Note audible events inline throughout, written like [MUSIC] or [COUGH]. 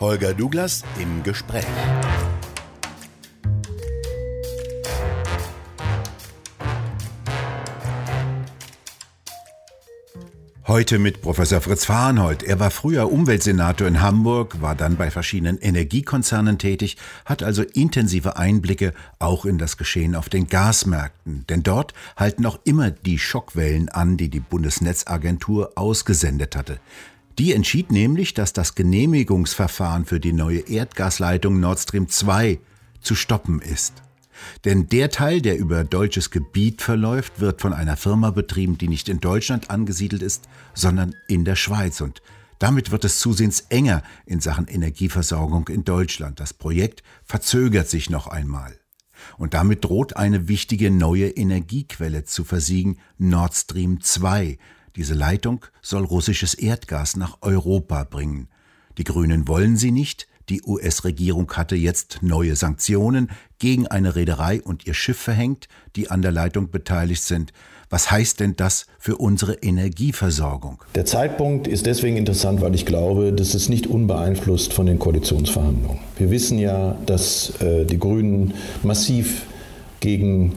Holger Douglas im Gespräch. Heute mit Professor Fritz Fahrenhold. Er war früher Umweltsenator in Hamburg, war dann bei verschiedenen Energiekonzernen tätig, hat also intensive Einblicke auch in das Geschehen auf den Gasmärkten. Denn dort halten auch immer die Schockwellen an, die die Bundesnetzagentur ausgesendet hatte. Die entschied nämlich, dass das Genehmigungsverfahren für die neue Erdgasleitung Nord Stream 2 zu stoppen ist. Denn der Teil, der über deutsches Gebiet verläuft, wird von einer Firma betrieben, die nicht in Deutschland angesiedelt ist, sondern in der Schweiz. Und damit wird es zusehends enger in Sachen Energieversorgung in Deutschland. Das Projekt verzögert sich noch einmal. Und damit droht eine wichtige neue Energiequelle zu versiegen, Nord Stream 2. Diese Leitung soll russisches Erdgas nach Europa bringen. Die Grünen wollen sie nicht, die US-Regierung hatte jetzt neue Sanktionen gegen eine Reederei und ihr Schiff verhängt, die an der Leitung beteiligt sind. Was heißt denn das für unsere Energieversorgung? Der Zeitpunkt ist deswegen interessant, weil ich glaube, das ist nicht unbeeinflusst von den Koalitionsverhandlungen. Wir wissen ja, dass äh, die Grünen massiv gegen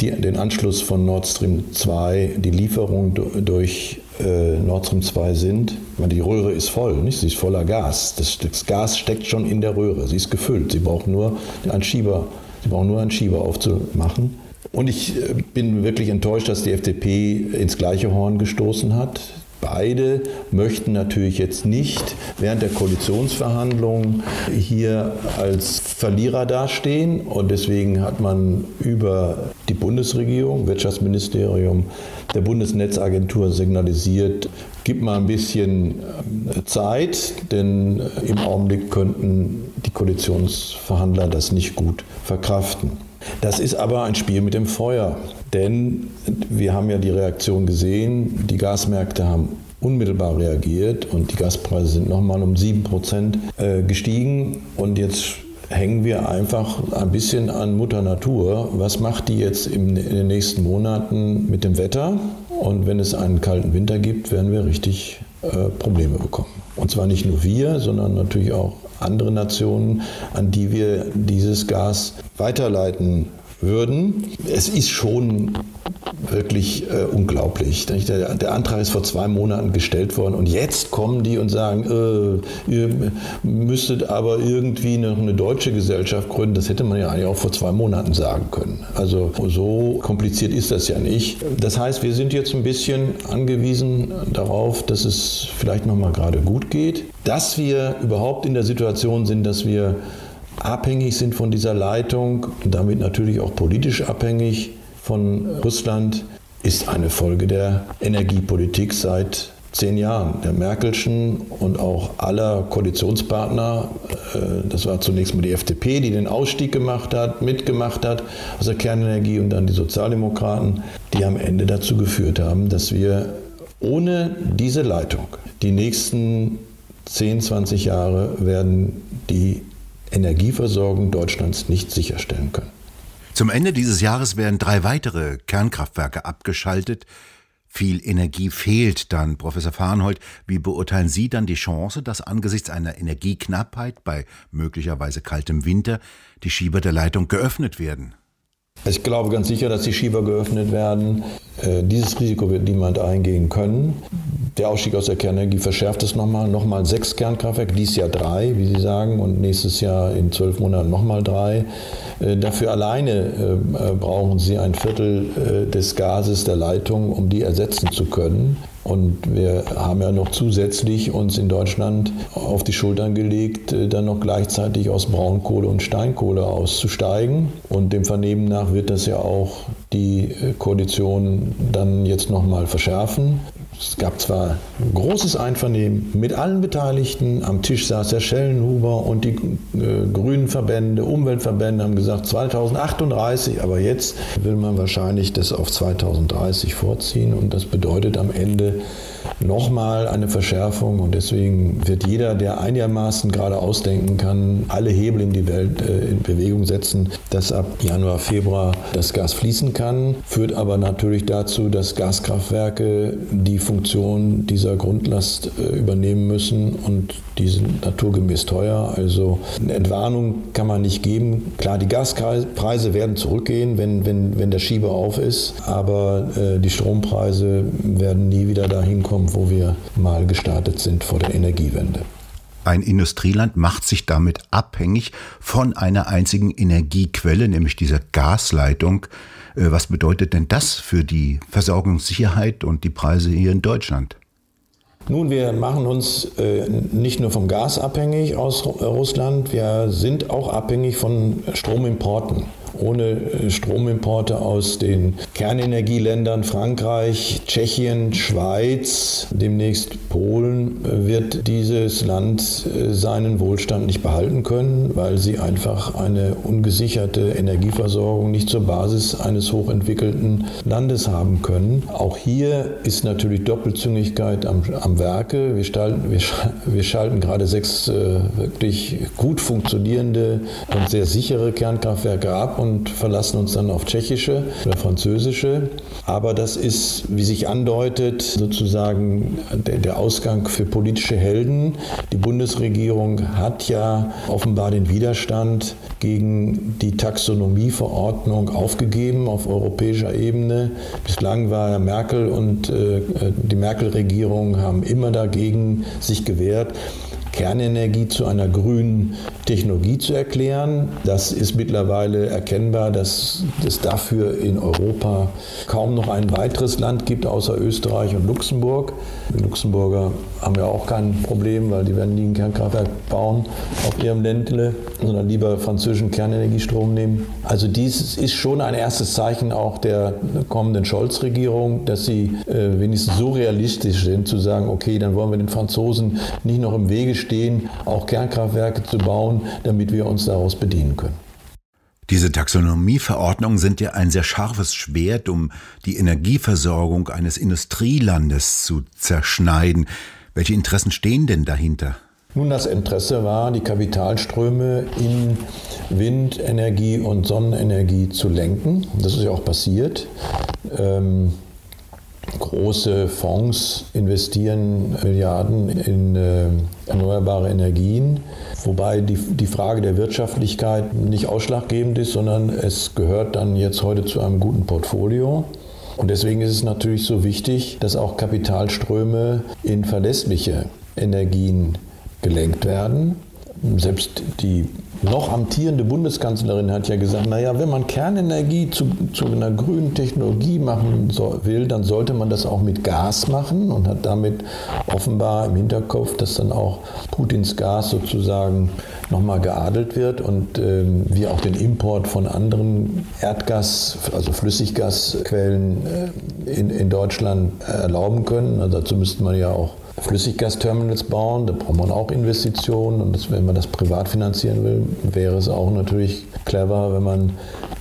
die, den Anschluss von Nord Stream 2, die Lieferung durch äh, Nord Stream 2 sind. Meine, die Röhre ist voll, nicht? sie ist voller Gas. Das, das, Gas steckt schon in der Röhre, sie ist gefüllt. Sie brauchen nur einen Schieber, sie brauchen nur einen Schieber aufzumachen. Und ich äh, bin wirklich enttäuscht, dass die FDP ins gleiche Horn gestoßen hat. Beide möchten natürlich jetzt nicht während der Koalitionsverhandlungen hier als Verlierer dastehen. Und deswegen hat man über die Bundesregierung, Wirtschaftsministerium, der Bundesnetzagentur signalisiert, gib mal ein bisschen äh, Zeit, denn im Augenblick könnten die Koalitionsverhandler das nicht gut verkraften. Das ist aber ein Spiel mit dem Feuer, denn wir haben ja die Reaktion gesehen, die Gasmärkte haben unmittelbar reagiert und die Gaspreise sind nochmal um 7 Prozent äh, gestiegen und jetzt hängen wir einfach ein bisschen an Mutter Natur. Was macht die jetzt in den nächsten Monaten mit dem Wetter? Und wenn es einen kalten Winter gibt, werden wir richtig äh, Probleme bekommen. Und zwar nicht nur wir, sondern natürlich auch andere Nationen, an die wir dieses Gas weiterleiten würden. Es ist schon wirklich äh, unglaublich. Der, der, Antrag ist vor zwei Monaten gestellt worden und jetzt kommen die und sagen, äh, ihr müsstet aber irgendwie noch eine deutsche Gesellschaft gründen. Das hätte man ja eigentlich auch vor zwei Monaten sagen können. Also so kompliziert ist das ja nicht. Das heißt, wir sind jetzt ein bisschen angewiesen darauf, dass es vielleicht noch mal gerade gut geht, dass wir überhaupt in der Situation sind, dass wir abhängig sind von dieser Leitung damit natürlich auch politisch abhängig von Russland, ist eine Folge der Energiepolitik seit zehn Jahren. Der Merkelschen und auch aller Koalitionspartner, äh, das war zunächst mal die FDP, die den Ausstieg gemacht hat, mitgemacht hat aus der Kernenergie und dann die Sozialdemokraten, die am Ende dazu geführt haben, dass wir ohne diese Leitung die nächsten 10, 20 Jahre werden die Energieversorgung Deutschlands nicht sicherstellen können. Zum Ende dieses Jahres werden drei weitere Kernkraftwerke abgeschaltet. Viel Energie fehlt dann. Professor Farnhold, wie beurteilen Sie dann die Chance, dass angesichts einer Energieknappheit bei möglicherweise kaltem Winter die Schieber der Leitung geöffnet werden? Ich glaube ganz sicher, dass die Schieber geöffnet werden. Äh, dieses Risiko wird niemand eingehen können. Der Ausstieg aus der Kernenergie verschärft es nochmal. Nochmal sechs Kernkraftwerke, dieses Jahr drei, wie Sie sagen, und nächstes Jahr in zwölf Monaten nochmal drei. Äh, dafür alleine äh, brauchen Sie ein Viertel des Gases der Leitung, um die ersetzen zu können. Und wir haben ja noch zusätzlich uns in Deutschland auf die Schultern gelegt, dann noch gleichzeitig aus Braunkohle und Steinkohle auszusteigen. Und dem Vernehmen nach wird das ja auch die Koalition dann jetzt nochmal verschärfen. Es gab zwar großes Einvernehmen mit allen Beteiligten. Am Tisch saß der Schellenhuber und die äh, grünen Verbände, Umweltverbände haben gesagt 2038, aber jetzt will man wahrscheinlich das auf 2030 vorziehen und das bedeutet am Ende nochmal eine Verschärfung und deswegen wird jeder, der einigermaßen gerade ausdenken kann, alle Hebel in die Welt äh, in Bewegung setzen, dass ab Januar, Februar das Gas fließen kann, führt aber natürlich dazu, dass Gaskraftwerke die Funktion dieser Grundlast äh, übernehmen müssen und die sind naturgemäß teuer. Also eine Entwarnung kann man nicht geben. Klar, die Gaspreise werden zurückgehen, wenn, wenn, wenn der Schieber auf ist, aber äh, die Strompreise werden nie wieder dahin kommen, wo wir mal gestartet sind vor der Energiewende. Ein Industrieland macht sich damit abhängig von einer einzigen Energiequelle, nämlich dieser Gasleitung. Äh, was bedeutet denn das für die Versorgungssicherheit und die Preise hier in Deutschland? Nun, wir machen uns äh, nicht nur vom Gas abhängig aus Russland, wir sind auch abhängig von Stromimporten ohne äh, Stromimporte aus den Kernenergieländern Frankreich, Tschechien, Schweiz, demnächst Polen, äh, wird dieses Land äh, seinen Wohlstand nicht behalten können, weil sie einfach eine ungesicherte Energieversorgung nicht zur Basis eines hochentwickelten Landes haben können. Auch hier ist natürlich Doppelzüngigkeit am, am Werke. Wir, stalten, wir, wir schalten gerade sechs äh, wirklich gut funktionierende und sehr sichere Kernkraftwerke ab und verlassen uns dann auf tschechische oder französische. Aber das ist, wie sich andeutet, sozusagen der, der Ausgang für politische Helden. Die Bundesregierung hat ja offenbar den Widerstand gegen die Taxonomieverordnung aufgegeben auf europäischer Ebene. Bislang war Merkel und äh, die Merkel-Regierung haben immer dagegen sich gewehrt. Kernenergie zu einer grünen Technologie zu erklären. Das ist mittlerweile erkennbar, dass es dafür in Europa kaum noch ein weiteres Land gibt, außer Österreich und Luxemburg. Die Luxemburger haben ja auch kein Problem, weil die werden nie ein Kernkraftwerk bauen auf ihrem Ländle, sondern lieber französischen Kernenergiestrom nehmen. Also dies ist schon ein erstes Zeichen auch der kommenden Scholz-Regierung, dass sie äh, wenigstens so realistisch sind, zu sagen, okay, dann wollen wir den Franzosen nicht noch im Wege stehen, stehen, auch Kernkraftwerke zu bauen, damit wir uns daraus bedienen können. Diese Taxonomieverordnungen sind ja ein sehr scharfes Schwert, um die Energieversorgung eines Industrielandes zu zerschneiden. Welche Interessen stehen denn dahinter? Nun, das Interesse war, die Kapitalströme in Windenergie und Sonnenenergie zu lenken. Das ist ja auch passiert. Ähm, große Fonds investieren Milliarden in äh, erneuerbare Energien, wobei die, die Frage der Wirtschaftlichkeit nicht ausschlaggebend ist, sondern es gehört dann jetzt heute zu einem guten Portfolio. Und deswegen ist es natürlich so wichtig, dass auch Kapitalströme in verlässliche Energien gelenkt werden. Selbst die noch amtierende Bundeskanzlerin hat ja gesagt, naja, wenn man Kernenergie zu, zu einer grünen Technologie machen so, will, dann sollte man das auch mit Gas machen und hat damit offenbar im Hinterkopf, dass dann auch Putins Gas sozusagen nochmal geadelt wird und ähm, wir auch den Import von anderen Erdgas, also Flüssiggasquellen äh, in, in Deutschland erlauben können. Also dazu müsste man ja auch Flüssiggasterminals bauen, da braucht man auch Investitionen und das, wenn man das privat finanzieren will, wäre es auch natürlich clever, wenn man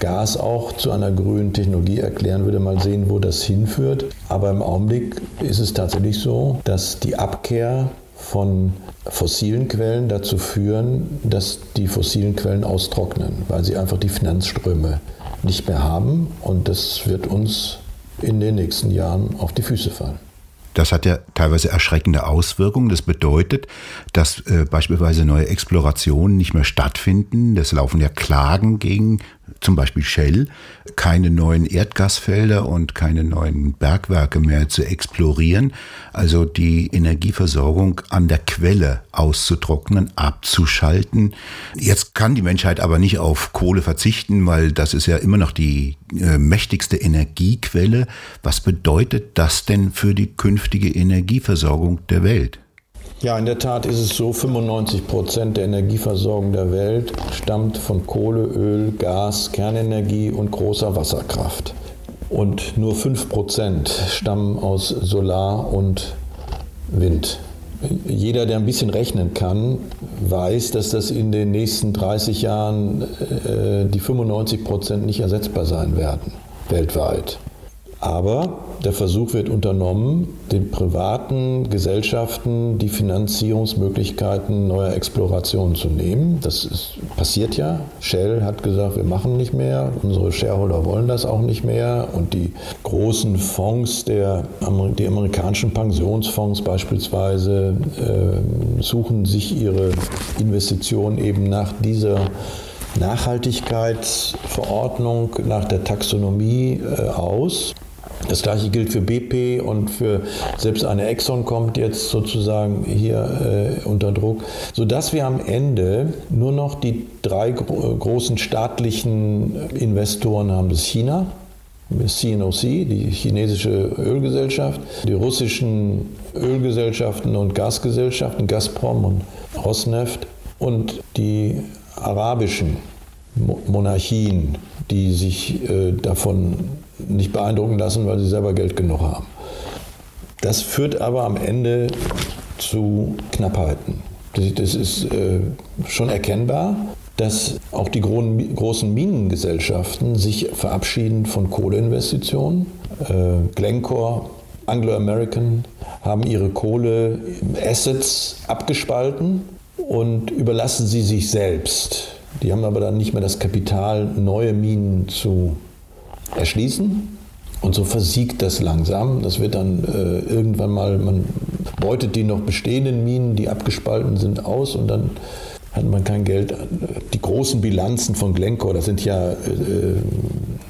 Gas auch zu einer grünen Technologie erklären würde, mal sehen, wo das hinführt. Aber im Augenblick ist es tatsächlich so, dass die Abkehr von fossilen Quellen dazu führen, dass die fossilen Quellen austrocknen, weil sie einfach die Finanzströme nicht mehr haben und das wird uns in den nächsten Jahren auf die Füße fallen. Das hat ja teilweise erschreckende Auswirkungen. Das bedeutet, dass äh, beispielsweise neue Explorationen nicht mehr stattfinden. Es laufen ja Klagen gegen zum Beispiel Shell, keine neuen Erdgasfelder und keine neuen Bergwerke mehr zu explorieren, also die Energieversorgung an der Quelle auszutrocknen, abzuschalten. Jetzt kann die Menschheit aber nicht auf Kohle verzichten, weil das ist ja immer noch die äh, mächtigste Energiequelle. Was bedeutet das denn für die künftige Energieversorgung der Welt? Ja, in der Tat ist es so, 95 Prozent der Energieversorgung der Welt stammt von Kohle, Öl, Gas, Kernenergie und großer Wasserkraft. Und nur 5 Prozent stammen aus Solar und Wind. Jeder, der ein bisschen rechnen kann, weiß, dass das in den nächsten 30 Jahren äh, die 95 Prozent nicht ersetzbar sein werden, weltweit. Aber der Versuch wird unternommen, den privaten Gesellschaften die Finanzierungsmöglichkeiten neuer Explorationen zu nehmen. Das ist, passiert ja. Shell hat gesagt, wir machen nicht mehr. Unsere Shareholder wollen das auch nicht mehr. Und die großen Fonds, der, die amerikanischen Pensionsfonds beispielsweise, äh, suchen sich ihre Investitionen eben nach dieser Nachhaltigkeitsverordnung, nach der Taxonomie äh, aus. Das gleiche gilt für BP und für selbst eine Exxon kommt jetzt sozusagen hier äh, unter Druck, sodass wir am Ende nur noch die drei gro großen staatlichen Investoren haben. Das China, CNOC, die chinesische Ölgesellschaft, die russischen Ölgesellschaften und Gasgesellschaften, Gazprom und Rosneft und die arabischen Monarchien, die sich äh, davon nicht beeindrucken lassen, weil sie selber Geld genug haben. Das führt aber am Ende zu Knappheiten. Das ist äh, schon erkennbar, dass auch die großen Minengesellschaften sich verabschieden von Kohleinvestitionen. Äh, Glencore, Anglo-American haben ihre Kohleassets abgespalten und überlassen sie sich selbst. Die haben aber dann nicht mehr das Kapital, neue Minen zu erschließen. Und so versiegt das langsam. Das wird dann äh, irgendwann mal, man beutet die noch bestehenden Minen, die abgespalten sind, aus und dann hat man kein Geld. Die großen Bilanzen von Glencore, das sind ja äh,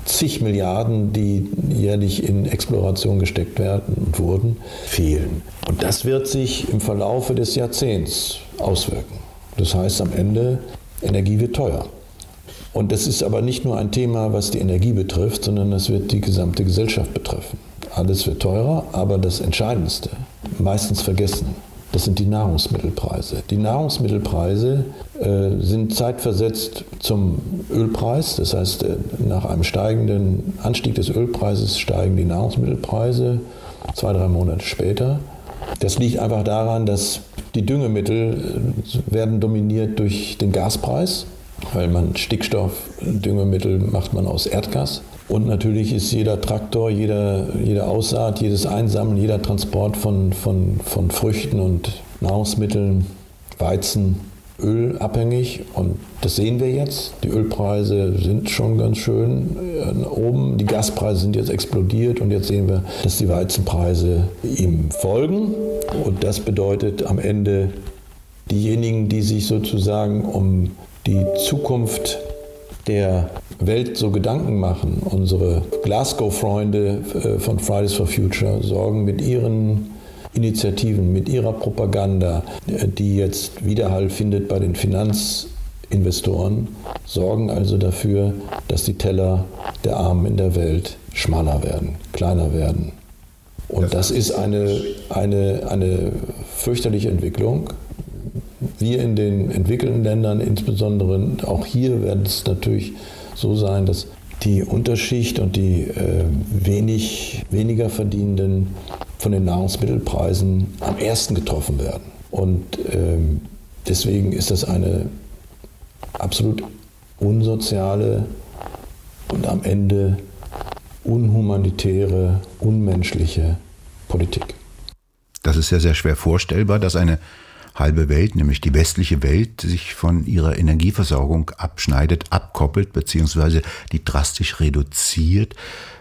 zig Milliarden, die jährlich in Exploration gesteckt werden und wurden, fehlen. Und das wird sich im Verlaufe des Jahrzehnts auswirken. Das heißt am Ende, Energie wird teuer. Und das ist aber nicht nur ein Thema, was die Energie betrifft, sondern das wird die gesamte Gesellschaft betreffen. Alles wird teurer, aber das Entscheidendste, meistens vergessen, das sind die Nahrungsmittelpreise. Die Nahrungsmittelpreise äh, sind zeitversetzt zum Ölpreis. Das heißt, äh, nach einem steigenden Anstieg des Ölpreises steigen die Nahrungsmittelpreise zwei, drei Monate später. Das liegt einfach daran, dass die Düngemittel äh, werden dominiert durch den Gaspreis weil man Stickstoffdüngemittel macht man aus Erdgas. Und natürlich ist jeder Traktor, jeder, jede Aussaat, jedes Einsammeln, jeder Transport von, von, von Früchten und Nahrungsmitteln, Weizen, Öl abhängig. Und das sehen wir jetzt. Die Ölpreise sind schon ganz schön äh, oben. Die Gaspreise sind jetzt explodiert und jetzt sehen wir, dass die Weizenpreise ihm folgen. Und das bedeutet am Ende, diejenigen, die sich sozusagen um die Zukunft der Welt so Gedanken machen. Unsere Glasgow-Freunde äh, von Fridays for Future sorgen mit ihren Initiativen, mit ihrer Propaganda, äh, die jetzt Widerhall findet bei den Finanzinvestoren, sorgen also dafür, dass die Teller der Armen in der Welt schmaler werden, kleiner werden. Und das ist eine, eine, eine fürchterliche Entwicklung wir in den entwickelten Ländern insbesondere, auch hier wird es natürlich so sein, dass die Unterschicht und die äh, wenig, weniger Verdienenden von den Nahrungsmittelpreisen am ersten getroffen werden. Und ähm, deswegen ist das eine absolut unsoziale und am Ende unhumanitäre, unmenschliche Politik. Das ist ja sehr schwer vorstellbar, dass eine halbe Welt, nämlich die westliche Welt, sich von ihrer Energieversorgung abschneidet, abkoppelt bzw. die drastisch reduziert.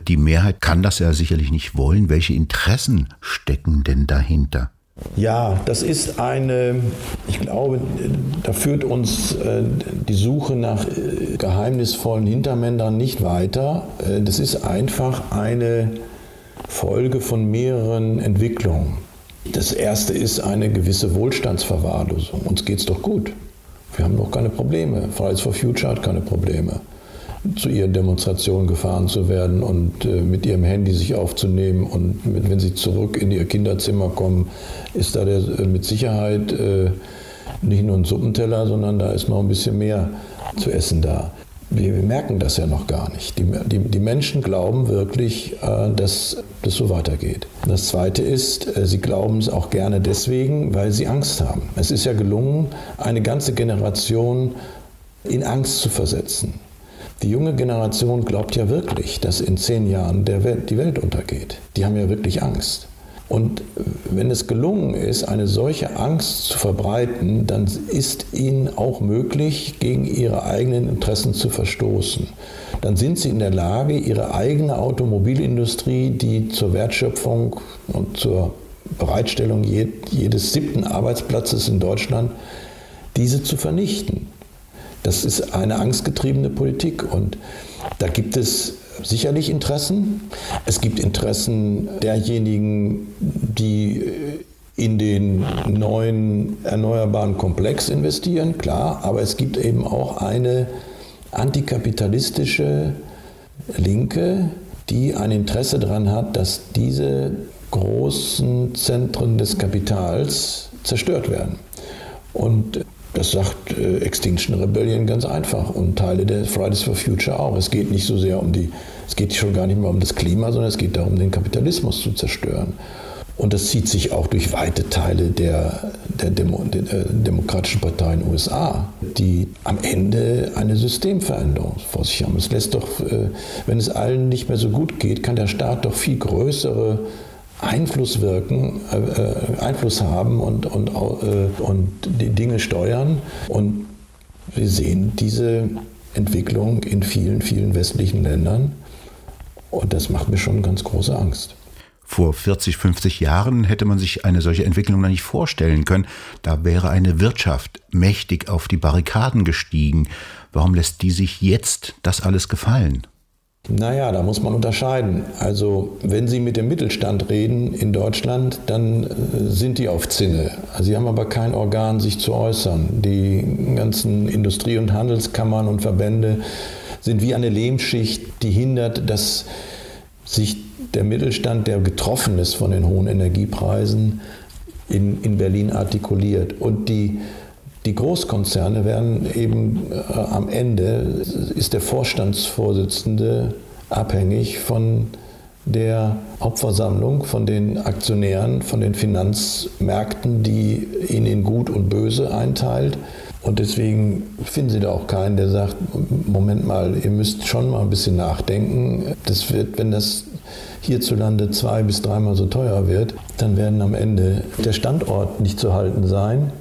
Die Mehrheit kann das ja sicherlich nicht wollen. Welche Interessen stecken denn dahinter? Ja, das ist eine, ich glaube, da führt uns äh, die Suche nach äh, geheimnisvollen Hintermännern nicht weiter. Äh, das ist einfach eine Folge von mehreren Entwicklungen. Das erste ist eine gewisse Wohlstandsverwahrlosung. Uns geht es doch gut. Wir haben doch keine Probleme. Fridays for Future hat keine Probleme, zu ihren Demonstrationen gefahren zu werden und äh, mit ihrem Handy sich aufzunehmen. Und wenn sie zurück in ihr Kinderzimmer kommen, ist da der, äh, mit Sicherheit äh, nicht nur ein Suppenteller, sondern da ist noch ein bisschen mehr zu essen da wir, merken das ja noch gar nicht. Die, die, die Menschen glauben wirklich, äh, dass das so weitergeht. Das Zweite ist, äh, sie glauben es auch gerne deswegen, weil sie Angst haben. Es ist ja gelungen, eine ganze Generation in Angst zu versetzen. Die junge Generation glaubt ja wirklich, dass in zehn Jahren Welt, die Welt untergeht. Die haben ja wirklich Angst. Und wenn es gelungen ist, eine solche Angst zu verbreiten, dann ist ihnen auch möglich, gegen ihre eigenen Interessen zu verstoßen. Dann sind sie in der Lage, ihre eigene Automobilindustrie, die zur Wertschöpfung und zur Bereitstellung jedes siebten Arbeitsplatzes in Deutschland, diese zu vernichten. Das ist eine angstgetriebene Politik und da gibt es sicherlich Interessen. Es gibt Interessen derjenigen, die in den neuen erneuerbaren Komplex investieren, klar, aber es gibt eben auch eine antikapitalistische Linke, die ein Interesse daran hat, dass diese großen Zentren des Kapitals zerstört werden. Und das sagt äh, Extinction Rebellion ganz einfach und Teile der Fridays for Future auch. Es geht nicht so sehr um die, es geht schon gar nicht mehr um das Klima, sondern es geht darum, den Kapitalismus zu zerstören. Und das zieht sich auch durch weite Teile der, der, Demo, der äh, Demokratischen Partei in den USA, die am Ende eine Systemveränderung vor sich haben. Es lässt doch, äh, wenn es allen nicht mehr so gut geht, kann der Staat doch viel größere Einfluss wirken, äh, äh, Einfluss haben und, und, äh, und die Dinge steuern. Und wir sehen diese Entwicklung in vielen, vielen westlichen Ländern. Und das macht mir schon ganz große Angst. Vor 40, 50 Jahren hätte man sich eine solche Entwicklung noch nicht vorstellen können. Da wäre eine Wirtschaft mächtig auf die Barrikaden gestiegen. Warum lässt die sich jetzt das alles gefallen? Naja, da muss man unterscheiden. Also wenn Sie mit dem Mittelstand reden in Deutschland, dann äh, sind die auf Zinne. Also sie haben aber kein Organ, sich zu äußern. Die ganzen Industrie- und Handelskammern und Verbände sind wie eine Lehmschicht, die hindert, dass sich der Mittelstand, der getroffen ist von den hohen Energiepreisen, in, in Berlin artikuliert. Und die die Großkonzerne werden eben äh, am Ende, ist der Vorstandsvorsitzende abhängig von der Hauptversammlung, von den Aktionären, von den Finanzmärkten, die ihn in Gut und Böse einteilt. Und deswegen finden Sie da auch keinen, der sagt, Moment mal, ihr müsst schon mal ein bisschen nachdenken. Das wird, wenn das hierzulande zwei bis dreimal so teuer wird, dann werden am Ende der Standort nicht zu halten sein.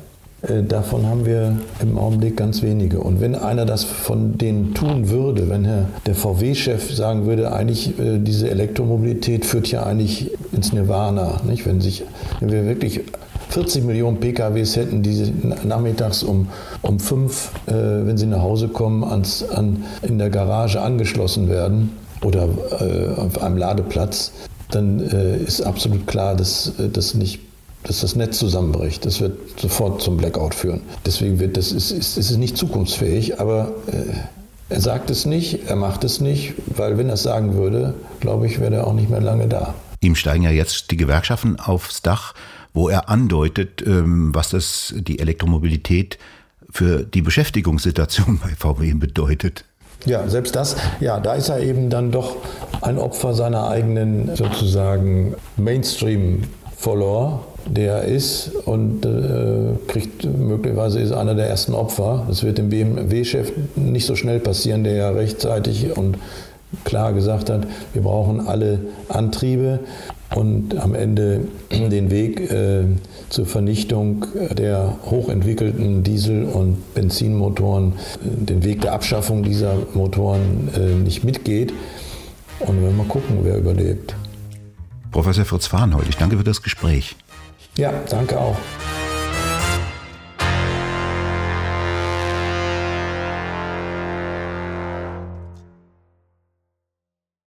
Äh, davon haben wir im Augenblick ganz wenige. Und wenn einer das von denen tun würde, wenn der VW-Chef sagen würde, eigentlich äh, diese Elektromobilität führt ja eigentlich ins Nirvana, nicht? Wenn, sich, wenn wir wirklich 40 Millionen PKWs hätten, die nachmittags um, um fünf, äh, wenn sie nach Hause kommen, ans, an, in der Garage angeschlossen werden oder auf einem Ladeplatz, dann ist absolut klar, dass das nicht dass das Netz zusammenbricht. Das wird sofort zum Blackout führen. Deswegen wird das ist, ist, ist nicht zukunftsfähig, aber äh, er sagt es nicht, er macht es nicht, weil wenn er es sagen würde, glaube ich, wäre er auch nicht mehr lange da. Ihm steigen ja jetzt die Gewerkschaften aufs Dach, wo er andeutet, ähm, was das die Elektromobilität für die Beschäftigungssituation bei VW bedeutet. Ja, selbst das, ja, da ist er eben dann doch ein Opfer seiner eigenen sozusagen Mainstream-Follower, der ist und äh, kriegt möglicherweise ist einer der ersten Opfer. Das wird dem BMW-Chef nicht so schnell passieren, der ja rechtzeitig und klar gesagt hat, wir brauchen alle Antriebe und am Ende [CLEARS THROAT] den Weg äh, zur Vernichtung der hochentwickelten Diesel- und Benzinmotoren, äh, den Weg der Abschaffung dieser Motoren äh, nicht mitgeht. Und wir mal gucken, wer überlebt. Professor Fritz Farnhold, ich danke für das Gespräch. Ja, danke auch.